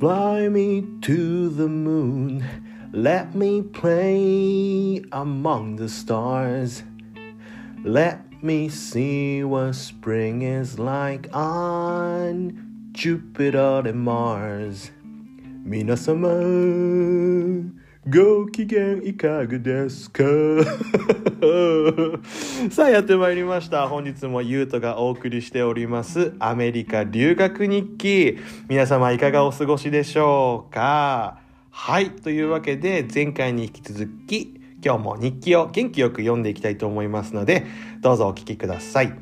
Fly me to the moon. Let me play among the stars. Let me see what spring is like on Jupiter and Mars. 皆様ご機嫌いかがですか？さあやってまいりました。本日もゆうとがお送りしております。アメリカ留学日記。皆様いかがお過ごしでしょうか？はいというわけで前回に引き続き今日も日記を元気よく読んでいきたいと思いますのでどうぞお聞きください。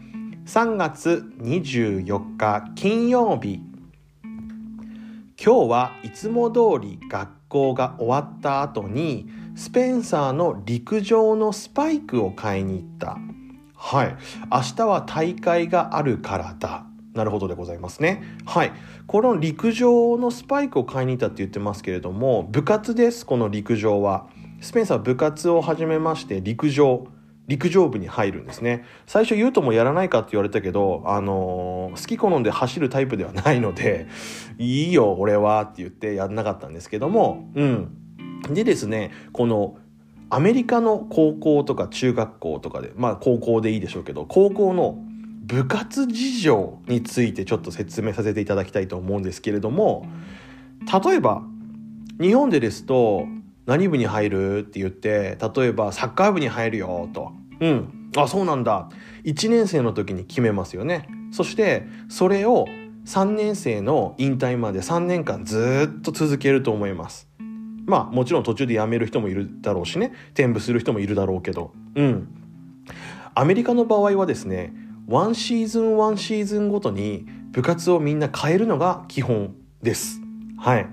3月24日金曜日。今日はいつも通り学校が終わった後にスペンサーの陸上のスパイクを買いに行った。はい。明日は大会があるからだ。なるほどでございますね。はい。この陸上のスパイクを買いに行ったって言ってますけれども部活ですこの陸上は。スペンサー部活を始めまして陸上。陸上部に入るんですね。最初言うともやらないかって言われたけど、あのー、好き好んで走るタイプではないので いいよ俺はって言ってやんなかったんですけども。うん。でですねこのアメリカの高校とか中学校とかでまあ高校でいいでしょうけど高校の部活事情についてちょっと説明させていただきたいと思うんですけれども例えば日本でですと何部に入るって言って例えばサッカー部に入るよと。うん。あそうなんだ。1年生の時に決めますよね。そしてそれを3年生の引退まで3年間ずっと続けると思います。まあもちろん途中で辞める人もいるだろうしね。転部する人もいるだろうけど。うん。アメリカの場合はですねワンシーズンワンシーズンごとに部活をみんな変えるのが基本です。はい。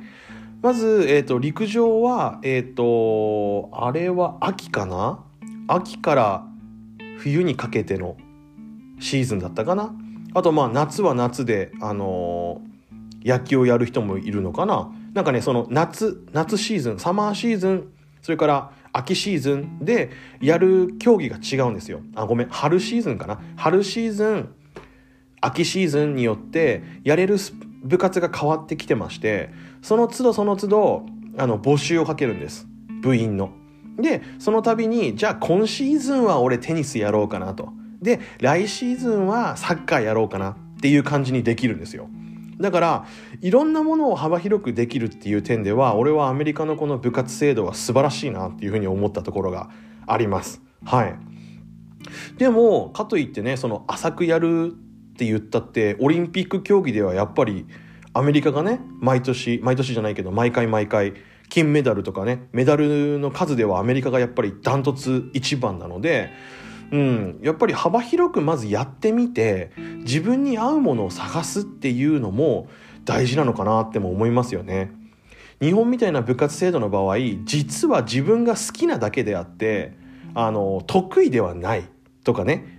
まず、えーと、陸上はえ、ー、とあれは秋かな？秋から冬にかけてのシーズンだったかな？あとまあ夏は夏であのー、野球をやる人もいるのかな？なんかねその夏夏シーズンサマーシーズンそれから秋シーズンでやる競技が違うんですよ。あごめん春シーズンかな？春シーズン秋シーズンによってやれる部活が変わってきてましてその都度その都度あの募集をかけるんです部員の。でその度にじゃあ今シーズンは俺テニスやろうかなと。で来シーズンはサッカーやろうかなっていう感じにできるんですよ。だからいろんなものを幅広くできるっていう点では俺はアメリカのこの部活制度は素晴らしいなっていうふうに思ったところがあります。はい。でもかといってねその浅くやるって言ったってオリンピック競技ではやっぱりアメリカがね毎年毎年じゃないけど毎回毎回金メダルとかねメダルの数ではアメリカがやっぱりダントツ一番なのでうん、やっぱり幅広くまずやってみて自分に合うものを探すっていうのも大事なのかなっても思いますよね。日本みたいな部活制度の場合実は自分が好きなだけであってあの得意ではないとかね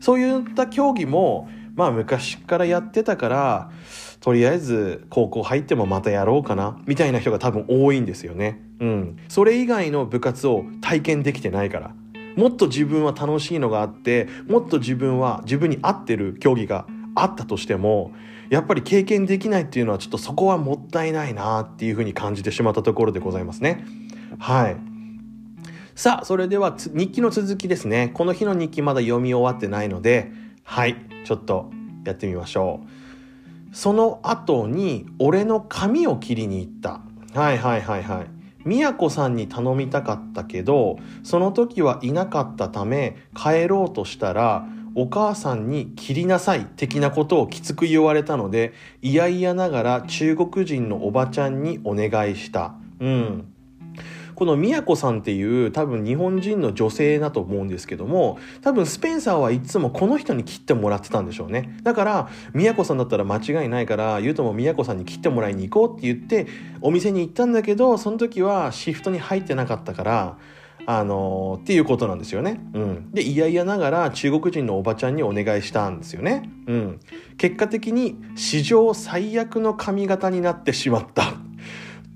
そういった競技もまあ昔からやってたからとりあえず高校入ってもまたやろうかなみたいな人が多分多いんですよね。うん。それ以外の部活を体験できてないから。もっと自分は楽しいのがあってもっと自分は自分に合ってる競技があったとしてもやっぱり経験できないっていうのはちょっとそこはもったいないなっていうふうに感じてしまったところでございますね。はい。さあ、それでは日記の続きですね。この日の日記まだ読み終わってないので、はい、ちょっとやってみましょう。その後に俺の髪を切りに行った。はいはいはいはい。宮子さんに頼みたかったけどその時はいなかったため帰ろうとしたらお母さんに切りなさい的なことをきつく言われたのでいやいやながら中国人のおばちゃんにお願いした。うんこの宮子さんっていう多分日本人の女性だと思うんですけども多分スペンサーはいつもこの人に切ってもらってたんでしょうねだから宮子さんだったら間違いないから言うとも宮子さんに切ってもらいに行こうって言ってお店に行ったんだけどその時はシフトに入ってなかったからあのー、っていうことなんですよね。うん。で、いやいやながら中国人のおばちゃんにお願いしたんですよね。うん。結果的に史上最悪の髪型になってしまった。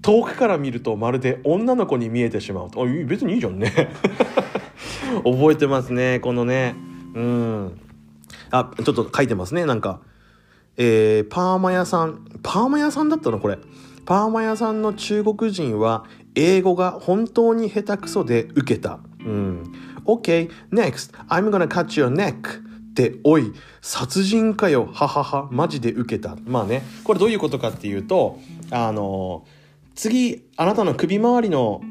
遠くから見るとまるで女の子に見えてしまうと。あ別にいいじゃんね。覚えてますねこのね。うん。あちょっと書いてますねなんか。えー、パーマ屋さん。パーマ屋さんだったのこれ。パーマ屋さんの中国人は英語が本当に下手くそで受けた。うん。OK, next, I'm gonna cut your neck. って、おい、殺人かよ、ははは、マジで受けた。まあね、これどういうことかっていうと、あの、次、あなたの首周りの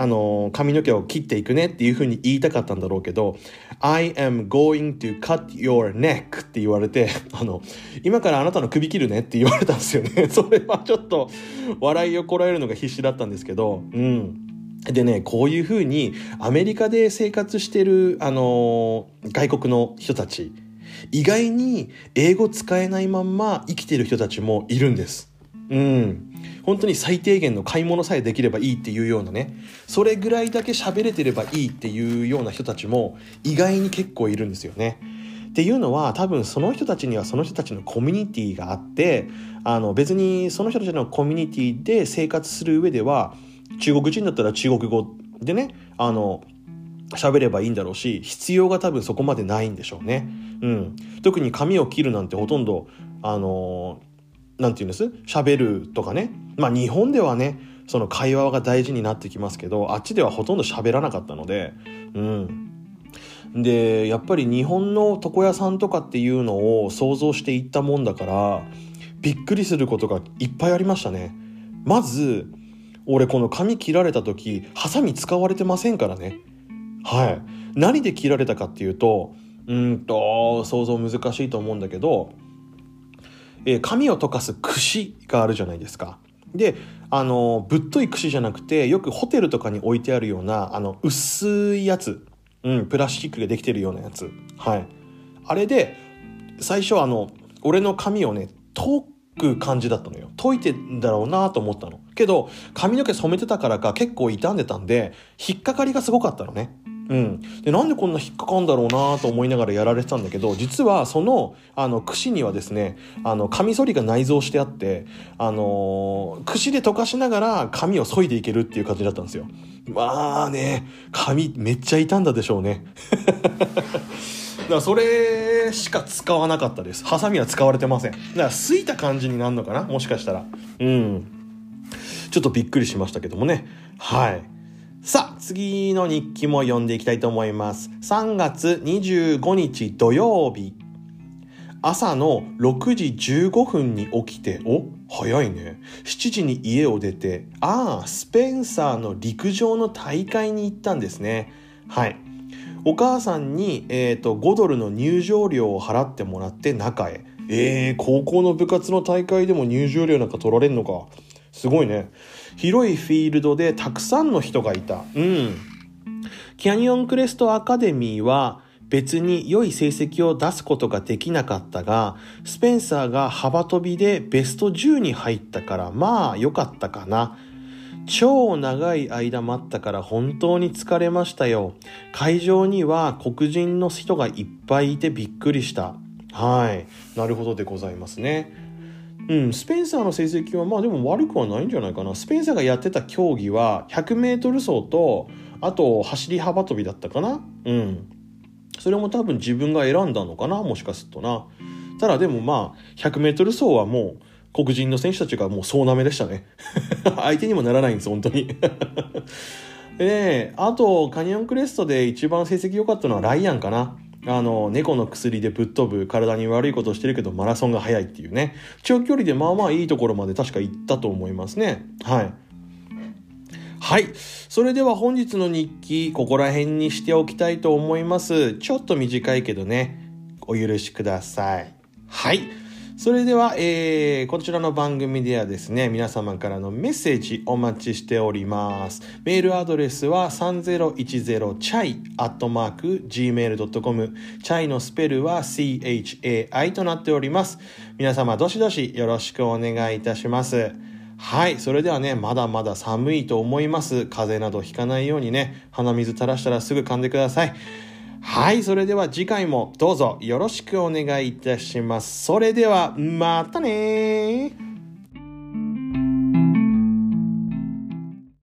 あの、髪の毛を切っていくねっていうふうに言いたかったんだろうけど、I am going to cut your neck って言われて、あの、今からあなたの首切るねって言われたんですよね。それはちょっと笑いをこらえるのが必死だったんですけど、うん。でね、こういうふうにアメリカで生活してる、あの、外国の人たち、意外に英語使えないまんま生きてる人たちもいるんです。うん。本当に最低限の買い物さえできればいいっていうようなねそれぐらいだけ喋れてればいいっていうような人たちも意外に結構いるんですよね。っていうのは多分その人たちにはその人たちのコミュニティがあってあの別にその人たちのコミュニティで生活する上では中国人だったら中国語でねあの喋ればいいんだろうし必要が多分そこまでないんでしょうね。うん、特に髪を切るなんてほとんどあのなんて言うんです？喋るとかね。まあ日本ではね、その会話が大事になってきますけど、あっちではほとんど喋らなかったので、うん。で、やっぱり日本の床屋さんとかっていうのを想像していったもんだから、びっくりすることがいっぱいありましたね。まず、俺この髪切られた時、ハサミ使われてませんからね。はい。何で切られたかっていうと、うんと、想像難しいと思うんだけど、えー、紙を溶かす串があるじゃないですか。で、あの、ぶっとい串じゃなくて、よくホテルとかに置いてあるような、あの、薄いやつ。うん、プラスチックができてるようなやつ。はい。あれで、最初あの、俺の髪をね、解く感じだったのよ。解いてんだろうなと思ったの。けど、髪の毛染めてたからか結構傷んでたんで、引っかかりがすごかったのね。うん、でなんでこんな引っかかんだろうなと思いながらやられてたんだけど実はそのあの串にはですねあのカミソリが内蔵してあって、あのー、串で溶かしながら紙を削いでいけるっていう感じだったんですよ。まあね紙めっちゃ傷んだでしょうね。だからそれしか使わなかったです。ハサミは使われてません。だからすいた感じになるのかな？もしかしたら。うん。ちょっとびっくりしましたけどもね。はい。さあ、次の日記も読んでいきたいと思います。3月25日土曜日。朝の6時15分に起きて、お早いね。7時に家を出て、ああ、スペンサーの陸上の大会に行ったんですね。はい。お母さんに、えっ、ー、と、5ドルの入場料を払ってもらって中へ。えー、高校の部活の大会でも入場料なんか取られんのか。すごいね。広いフィールドでたくさんの人がいた。うん。キャニオンクレストアカデミーは別に良い成績を出すことができなかったが、スペンサーが幅跳びでベスト10に入ったからまあ良かったかな。超長い間待ったから本当に疲れましたよ。会場には黒人の人がいっぱいいてびっくりした。はい。なるほどでございますね。うん、スペンサーの成績はまあでも悪くはないんじゃないかな。スペンサーがやってた競技は 100m 走と、あと走り幅跳びだったかな。うん。それも多分自分が選んだのかな、もしかするとな。ただでもまあ、100m 走はもう黒人の選手たちがもう総なめでしたね。相手にもならないんです、本当に。で、あと、カニオンクレストで一番成績良かったのはライアンかな。あの、猫の薬でぶっ飛ぶ体に悪いことしてるけどマラソンが速いっていうね。長距離でまあまあいいところまで確か行ったと思いますね。はい。はい。それでは本日の日記、ここら辺にしておきたいと思います。ちょっと短いけどね、お許しください。はい。それでは、えー、こちらの番組ではですね、皆様からのメッセージお待ちしております。メールアドレスは 3010chai.gmail.com チャイのスペルは chai となっております。皆様どしどしよろしくお願いいたします。はい。それではね、まだまだ寒いと思います。風邪などひかないようにね、鼻水垂らしたらすぐ噛んでください。はい、それでは次回もどうぞよろしくお願いいたします。それでは、またね